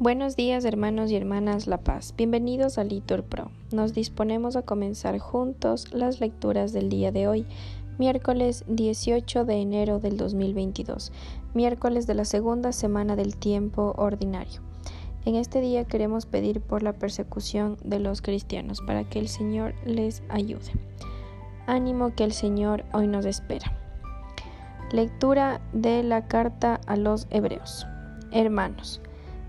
Buenos días hermanos y hermanas La Paz, bienvenidos a Litur Pro. Nos disponemos a comenzar juntos las lecturas del día de hoy, miércoles 18 de enero del 2022, miércoles de la segunda semana del tiempo ordinario. En este día queremos pedir por la persecución de los cristianos para que el Señor les ayude. Ánimo que el Señor hoy nos espera. Lectura de la carta a los Hebreos. Hermanos,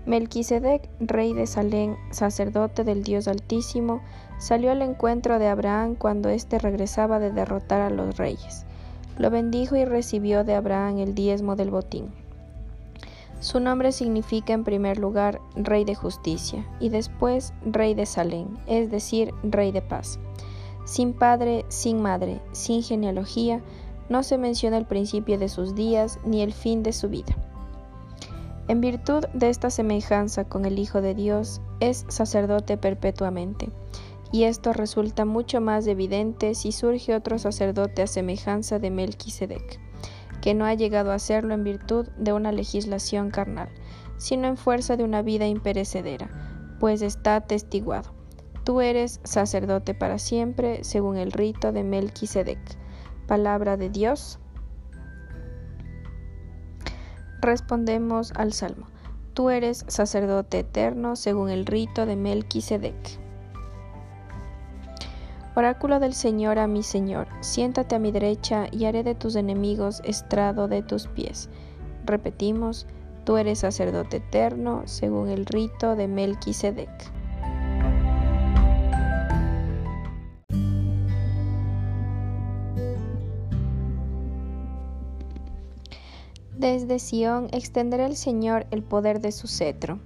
Melquisedec, rey de Salén, sacerdote del Dios Altísimo, salió al encuentro de Abraham cuando éste regresaba de derrotar a los reyes. Lo bendijo y recibió de Abraham el diezmo del botín. Su nombre significa en primer lugar Rey de Justicia y después Rey de Salén, es decir, Rey de Paz. Sin padre, sin madre, sin genealogía, no se menciona el principio de sus días ni el fin de su vida. En virtud de esta semejanza con el Hijo de Dios, es sacerdote perpetuamente. Y esto resulta mucho más evidente si surge otro sacerdote a semejanza de Melquisedec, que no ha llegado a serlo en virtud de una legislación carnal, sino en fuerza de una vida imperecedera, pues está atestiguado. Tú eres sacerdote para siempre, según el rito de Melquisedec. Palabra de Dios. Respondemos al Salmo. Tú eres sacerdote eterno según el rito de Melquisedec. Oráculo del Señor a mi Señor, siéntate a mi derecha y haré de tus enemigos estrado de tus pies. Repetimos, tú eres sacerdote eterno según el rito de Melquisedec. Desde Sión extenderá el Señor el poder de su cetro.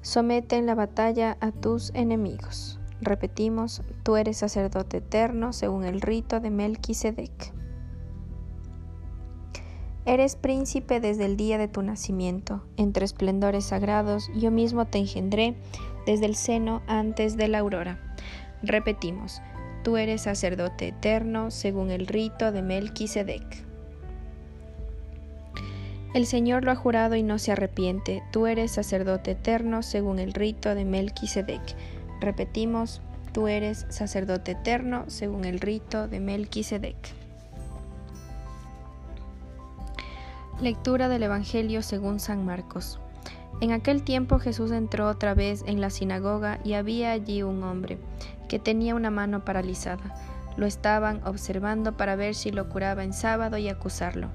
Somete en la batalla a tus enemigos. Repetimos, tú eres sacerdote eterno según el rito de Melquisedec. Eres príncipe desde el día de tu nacimiento, entre esplendores sagrados, yo mismo te engendré desde el seno antes de la aurora. Repetimos, tú eres sacerdote eterno según el rito de Melquisedec. El Señor lo ha jurado y no se arrepiente. Tú eres sacerdote eterno según el rito de Melquisedec. Repetimos, tú eres sacerdote eterno según el rito de Melquisedec. Lectura del Evangelio según San Marcos. En aquel tiempo Jesús entró otra vez en la sinagoga y había allí un hombre que tenía una mano paralizada. Lo estaban observando para ver si lo curaba en sábado y acusarlo.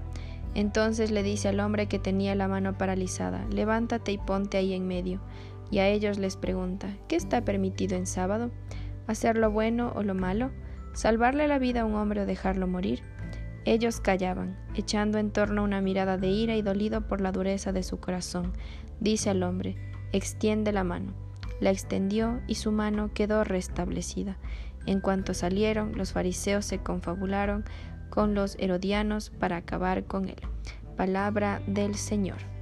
Entonces le dice al hombre que tenía la mano paralizada, levántate y ponte ahí en medio. Y a ellos les pregunta, ¿qué está permitido en sábado? ¿Hacer lo bueno o lo malo? ¿Salvarle la vida a un hombre o dejarlo morir? Ellos callaban, echando en torno una mirada de ira y dolido por la dureza de su corazón. Dice al hombre, extiende la mano. La extendió y su mano quedó restablecida. En cuanto salieron, los fariseos se confabularon con los herodianos para acabar con él. Palabra del Señor.